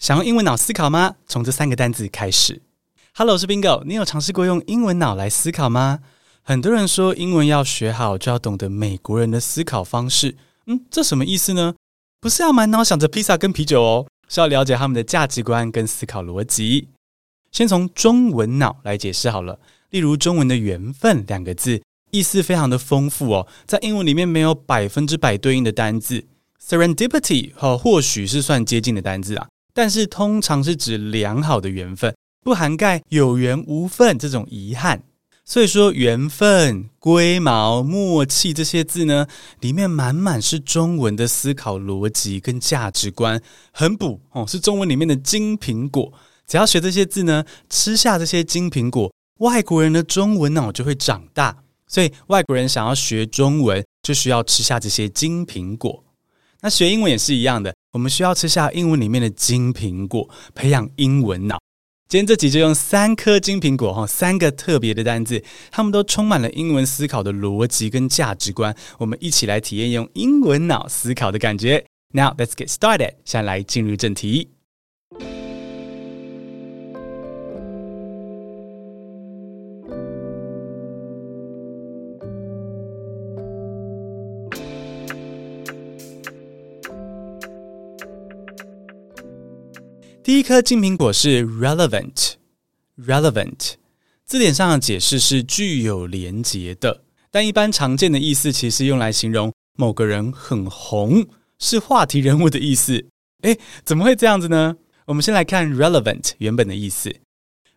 想用英文脑思考吗？从这三个单字开始。Hello，我是 Bingo。你有尝试过用英文脑来思考吗？很多人说英文要学好，就要懂得美国人的思考方式。嗯，这什么意思呢？不是要满脑想着披萨跟啤酒哦，是要了解他们的价值观跟思考逻辑。先从中文脑来解释好了。例如中文的“缘分”两个字，意思非常的丰富哦。在英文里面没有百分之百对应的单字，serendipity 哦，或许是算接近的单字啊。但是通常是指良好的缘分，不涵盖有缘无分这种遗憾。所以说，缘分、龟毛、默契这些字呢，里面满满是中文的思考逻辑跟价值观，很补哦，是中文里面的金苹果。只要学这些字呢，吃下这些金苹果，外国人的中文脑就会长大。所以外国人想要学中文，就需要吃下这些金苹果。那学英文也是一样的。我们需要吃下英文里面的金苹果，培养英文脑。今天这集就用三颗金苹果哈，三个特别的单字，它们都充满了英文思考的逻辑跟价值观。我们一起来体验用英文脑思考的感觉。Now let's get started。现在来进入正题。第一颗金苹果是 relevant，relevant 字典上的解释是具有连结的，但一般常见的意思其实用来形容某个人很红，是话题人物的意思。诶，怎么会这样子呢？我们先来看 relevant 原本的意思。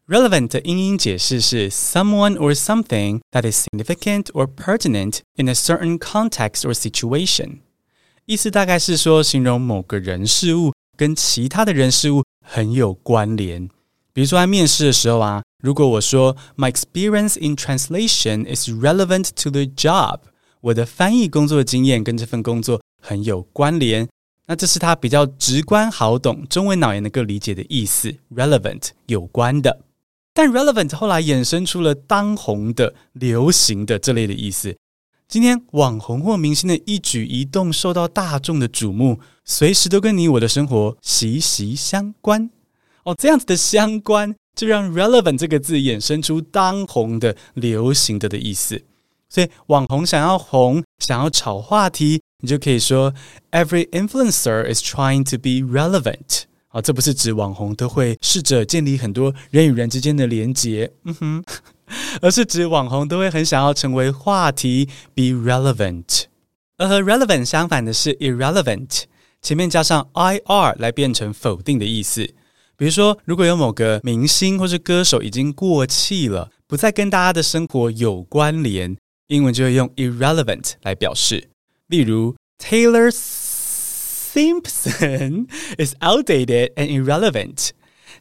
relevant 的英英解释是 someone or something that is significant or pertinent in a certain context or situation。意思大概是说形容某个人事物跟其他的人事物。很有关联，比如说在面试的时候啊，如果我说 My experience in translation is relevant to the job，我的翻译工作经验跟这份工作很有关联，那这是它比较直观好懂，中文脑也能够理解的意思，relevant 有关的。但 relevant 后来衍生出了当红的、流行的这类的意思。今天网红或明星的一举一动受到大众的瞩目，随时都跟你我的生活息息相关。哦，这样子的相关，就让 relevant 这个字衍生出当红的、流行的的意思。所以网红想要红，想要炒话题，你就可以说 Every influencer is trying to be relevant。啊，这不是指网红都会试着建立很多人与人之间的连结。嗯哼。而是指网红都会很想要成为话题，be relevant。而和 relevant 相反的是 irrelevant，前面加上 ir 来变成否定的意思。比如说，如果有某个明星或是歌手已经过气了，不再跟大家的生活有关联，英文就会用 irrelevant 来表示。例如，Taylor Simpson is outdated and irrelevant。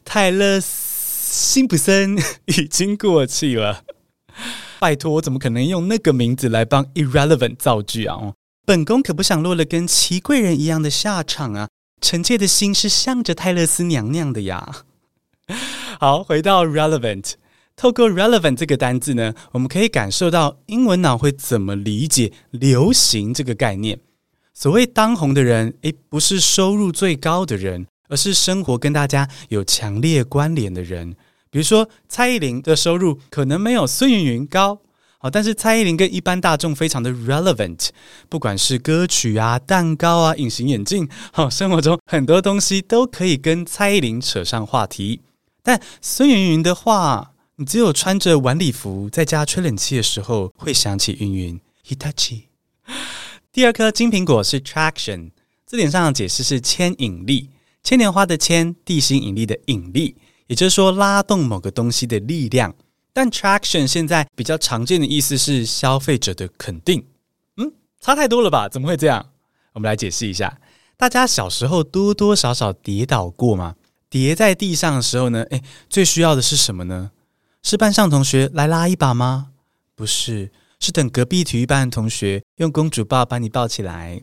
泰勒辛普森已经过气了，拜托，我怎么可能用那个名字来帮 irrelevant 造句啊？本宫可不想落了跟祺贵人一样的下场啊！臣妾的心是向着泰勒斯娘娘的呀。好，回到 relevant，透过 relevant 这个单字呢，我们可以感受到英文脑会怎么理解流行这个概念。所谓当红的人，诶，不是收入最高的人。而是生活跟大家有强烈关联的人，比如说蔡依林的收入可能没有孙芸芸高，好，但是蔡依林跟一般大众非常的 relevant，不管是歌曲啊、蛋糕啊、隐形眼镜，好，生活中很多东西都可以跟蔡依林扯上话题。但孙芸芸的话，你只有穿着晚礼服在家吹冷气的时候会想起芸芸。Hitachi。第二颗金苹果是 traction，字典上的解释是牵引力。牵连花的牵，地心引力的引力，也就是说拉动某个东西的力量。但 traction 现在比较常见的意思是消费者的肯定。嗯，差太多了吧？怎么会这样？我们来解释一下。大家小时候多多少少跌倒过吗？跌在地上的时候呢？诶，最需要的是什么呢？是班上同学来拉一把吗？不是，是等隔壁体育班的同学用公主抱把你抱起来。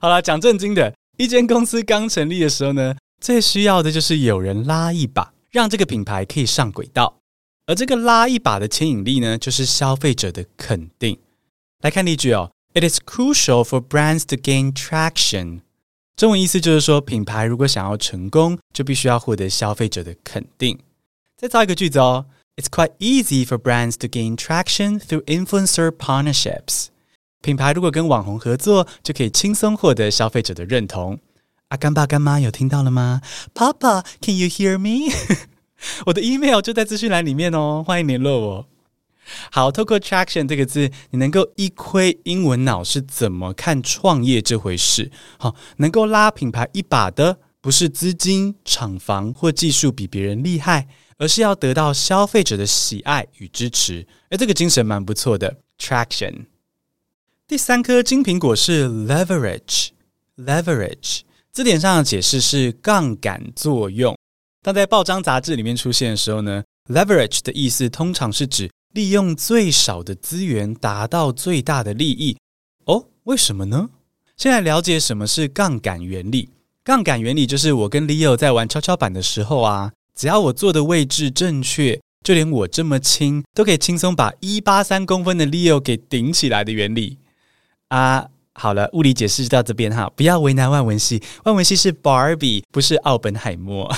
好了，讲正经的。一间公司刚成立的时候呢，最需要的就是有人拉一把，让这个品牌可以上轨道。而这个拉一把的牵引力呢，就是消费者的肯定。来看例句哦，It is crucial for brands to gain traction。 中文意思就是说，品牌如果想要成功，就必须要获得消费者的肯定。再造一个句子哦，It's quite easy for brands to gain traction through influencer partnerships。品牌如果跟网红合作，就可以轻松获得消费者的认同。阿干爸干妈有听到了吗？Papa，Can you hear me？ 我的 email 就在资讯栏里面哦，欢迎联络我。好，透过 traction 这个字，你能够一窥英文脑是怎么看创业这回事。好，能够拉品牌一把的，不是资金、厂房或技术比别人厉害，而是要得到消费者的喜爱与支持。诶，这个精神蛮不错的。traction。第三颗金苹果是 leverage，leverage leverage，字典上的解释是杠杆作用。当在报章杂志里面出现的时候呢，leverage 的意思通常是指利用最少的资源达到最大的利益。哦，为什么呢？现在了解什么是杠杆原理。杠杆原理就是我跟 Leo 在玩跷跷板的时候啊，只要我坐的位置正确，就连我这么轻都可以轻松把一八三公分的 Leo 给顶起来的原理。啊，好了，物理解释到这边哈，不要为难万文系，万文系是 Barbie，不是奥本海默。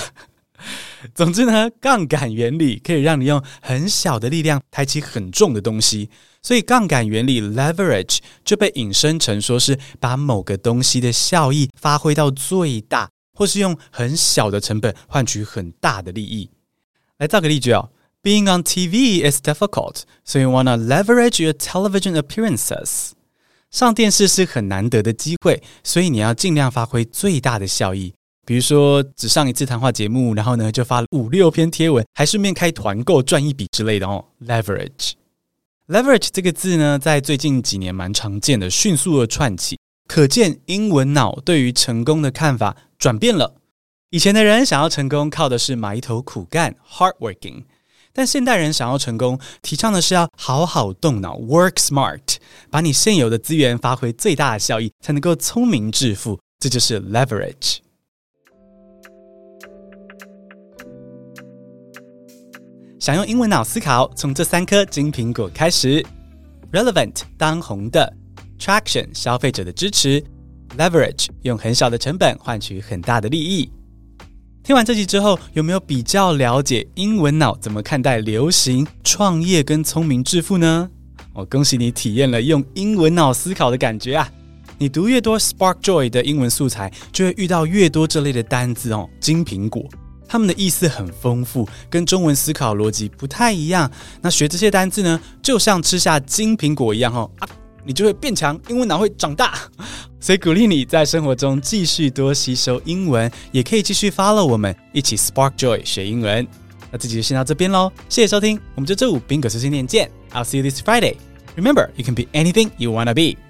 总之呢，杠杆原理可以让你用很小的力量抬起很重的东西，所以杠杆原理 leverage 就被引申成说是把某个东西的效益发挥到最大，或是用很小的成本换取很大的利益。来造个例句哦，Being on TV is difficult, so you wanna leverage your television appearances. 上电视是很难得的机会，所以你要尽量发挥最大的效益。比如说，只上一次谈话节目，然后呢就发了五六篇贴文，还顺便开团购赚一笔之类的哦。Leverage，leverage 这个字呢，在最近几年蛮常见的，迅速的窜起，可见英文脑对于成功的看法转变了。以前的人想要成功，靠的是埋头苦干 （hard working），但现代人想要成功，提倡的是要好好动脑 （work smart），把你现有的资源发挥最大的效益，才能够聪明致富。这就是 leverage。想用英文脑思考，从这三颗金苹果开始：relevant 当红的，traction 消费者的支持，leverage 用很小的成本换取很大的利益。听完这集之后，有没有比较了解英文脑怎么看待流行、创业跟聪明致富呢？我恭喜你体验了用英文脑思考的感觉啊！你读越多 Spark Joy 的英文素材，就会遇到越多这类的单字哦，金苹果。他们的意思很丰富，跟中文思考逻辑不太一样。那学这些单字呢，就像吃下金苹果一样哦，啊，你就会变强，英文脑会长大。所以鼓励你在生活中继续多吸收英文，也可以继续 follow 我们一起 Spark Joy 学英文。那这集就先到这边喽，谢谢收听，我们就周五宾果碎碎念见。I'll see you this Friday. Remember, you can be anything you wanna be.